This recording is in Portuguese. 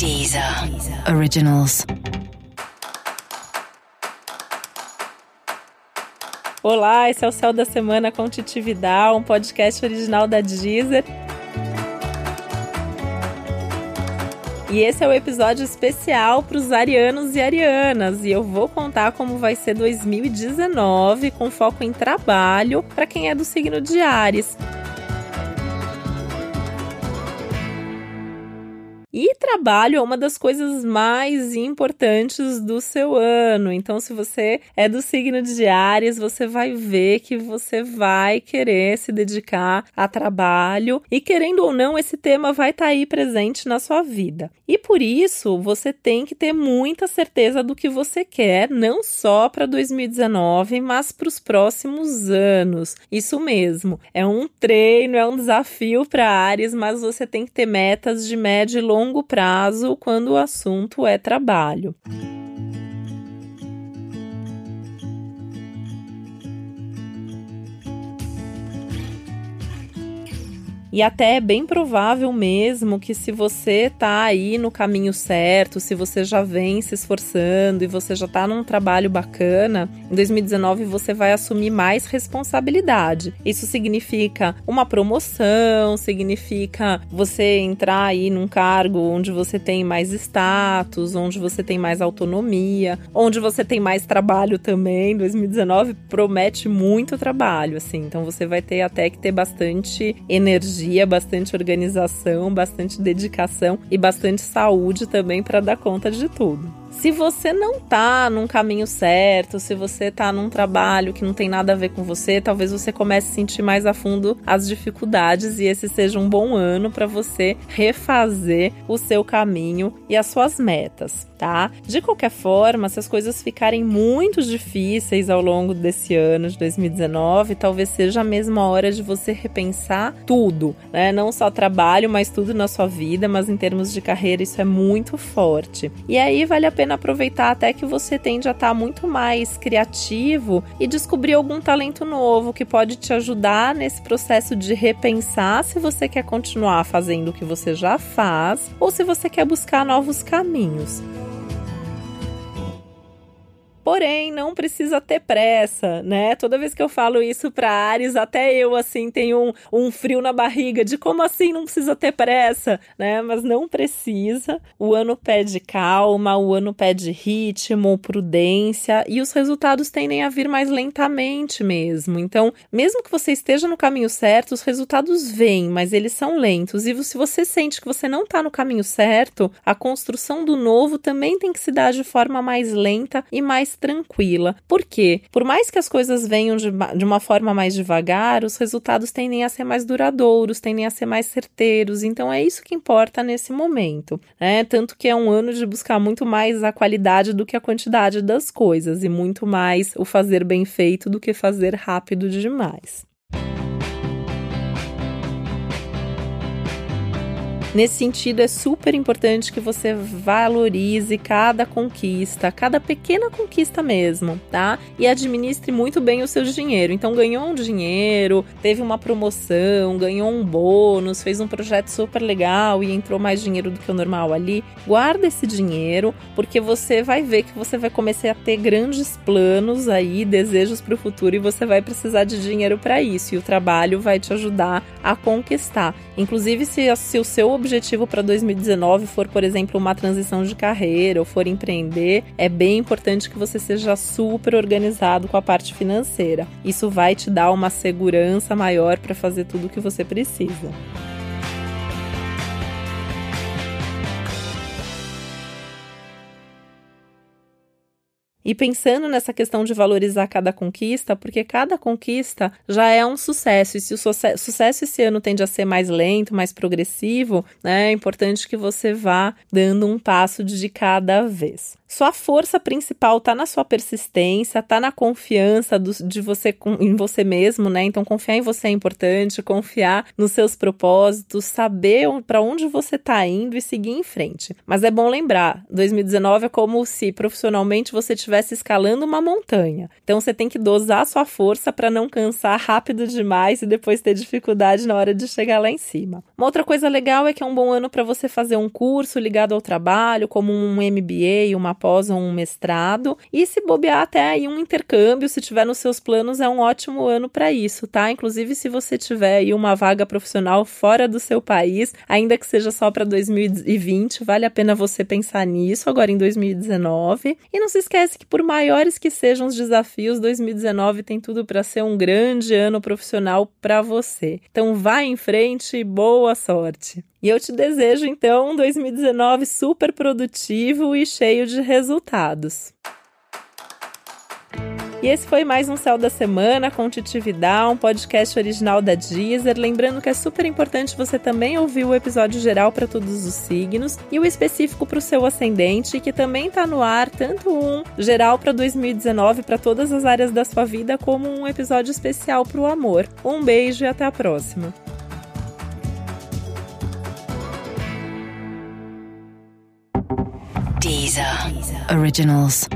Deezer Originals. Olá, esse é o Céu da Semana com Titi Vidal, um podcast original da Deezer. E esse é o episódio especial para os arianos e arianas, e eu vou contar como vai ser 2019 com foco em trabalho para quem é do signo de Ares. E trabalho é uma das coisas mais importantes do seu ano. Então, se você é do signo de Ares, você vai ver que você vai querer se dedicar a trabalho e, querendo ou não, esse tema vai estar tá aí presente na sua vida. E por isso, você tem que ter muita certeza do que você quer, não só para 2019, mas para os próximos anos. Isso mesmo. É um treino, é um desafio para Ares, mas você tem que ter metas de médio e longo longo prazo quando o assunto é trabalho. E até é bem provável mesmo que se você tá aí no caminho certo, se você já vem se esforçando e você já tá num trabalho bacana, em 2019 você vai assumir mais responsabilidade. Isso significa uma promoção, significa você entrar aí num cargo onde você tem mais status, onde você tem mais autonomia, onde você tem mais trabalho também. 2019 promete muito trabalho, assim. Então você vai ter até que ter bastante energia energia, bastante organização, bastante dedicação e bastante saúde também para dar conta de tudo. Se você não tá num caminho certo, se você tá num trabalho que não tem nada a ver com você, talvez você comece a sentir mais a fundo as dificuldades e esse seja um bom ano para você refazer o seu caminho e as suas metas, tá? De qualquer forma, se as coisas ficarem muito difíceis ao longo desse ano de 2019, talvez seja a mesma hora de você repensar tudo, né? Não só trabalho, mas tudo na sua vida, mas em termos de carreira isso é muito forte. E aí vale a pena pena aproveitar até que você tende a estar tá muito mais criativo e descobrir algum talento novo que pode te ajudar nesse processo de repensar se você quer continuar fazendo o que você já faz ou se você quer buscar novos caminhos. Porém, não precisa ter pressa, né? Toda vez que eu falo isso para Ares, até eu, assim, tenho um, um frio na barriga de como assim não precisa ter pressa, né? Mas não precisa. O ano pede calma, o ano pede ritmo, prudência e os resultados tendem a vir mais lentamente mesmo. Então, mesmo que você esteja no caminho certo, os resultados vêm, mas eles são lentos. E se você sente que você não está no caminho certo, a construção do novo também tem que se dar de forma mais lenta e mais tranquila. Por quê? Por mais que as coisas venham de, de uma forma mais devagar, os resultados tendem a ser mais duradouros, tendem a ser mais certeiros. Então é isso que importa nesse momento. Né? Tanto que é um ano de buscar muito mais a qualidade do que a quantidade das coisas, e muito mais o fazer bem feito do que fazer rápido demais. Nesse sentido, é super importante que você valorize cada conquista, cada pequena conquista mesmo, tá? E administre muito bem o seu dinheiro. Então, ganhou um dinheiro, teve uma promoção, ganhou um bônus, fez um projeto super legal e entrou mais dinheiro do que o normal ali. Guarda esse dinheiro, porque você vai ver que você vai começar a ter grandes planos aí, desejos para o futuro e você vai precisar de dinheiro para isso. E o trabalho vai te ajudar a conquistar. Inclusive, se, se o seu objetivo para 2019 for, por exemplo, uma transição de carreira ou for empreender, é bem importante que você seja super organizado com a parte financeira. Isso vai te dar uma segurança maior para fazer tudo o que você precisa. E pensando nessa questão de valorizar cada conquista, porque cada conquista já é um sucesso. E se o sucesso esse ano tende a ser mais lento, mais progressivo, né, é importante que você vá dando um passo de cada vez. Sua força principal tá na sua persistência, tá na confiança do, de você em você mesmo, né? Então confiar em você é importante, confiar nos seus propósitos, saber para onde você tá indo e seguir em frente. Mas é bom lembrar, 2019 é como se profissionalmente você estivesse escalando uma montanha. Então você tem que dosar sua força para não cansar rápido demais e depois ter dificuldade na hora de chegar lá em cima. Uma outra coisa legal é que é um bom ano para você fazer um curso ligado ao trabalho, como um MBA, uma pós ou um mestrado, e se bobear até aí um intercâmbio, se tiver nos seus planos, é um ótimo ano para isso, tá? Inclusive se você tiver aí uma vaga profissional fora do seu país, ainda que seja só para 2020, vale a pena você pensar nisso agora em 2019. E não se esquece que por maiores que sejam os desafios, 2019 tem tudo para ser um grande ano profissional para você. Então vá em frente e boa sorte. E eu te desejo então um 2019 super produtivo e cheio de resultados. E esse foi mais um Céu da Semana com Titividade, um podcast original da Deezer. Lembrando que é super importante você também ouvir o episódio geral para todos os signos e o específico para o seu ascendente, que também está no ar, tanto um geral para 2019 para todas as áreas da sua vida, como um episódio especial para o amor. Um beijo e até a próxima. Deezer. Originals.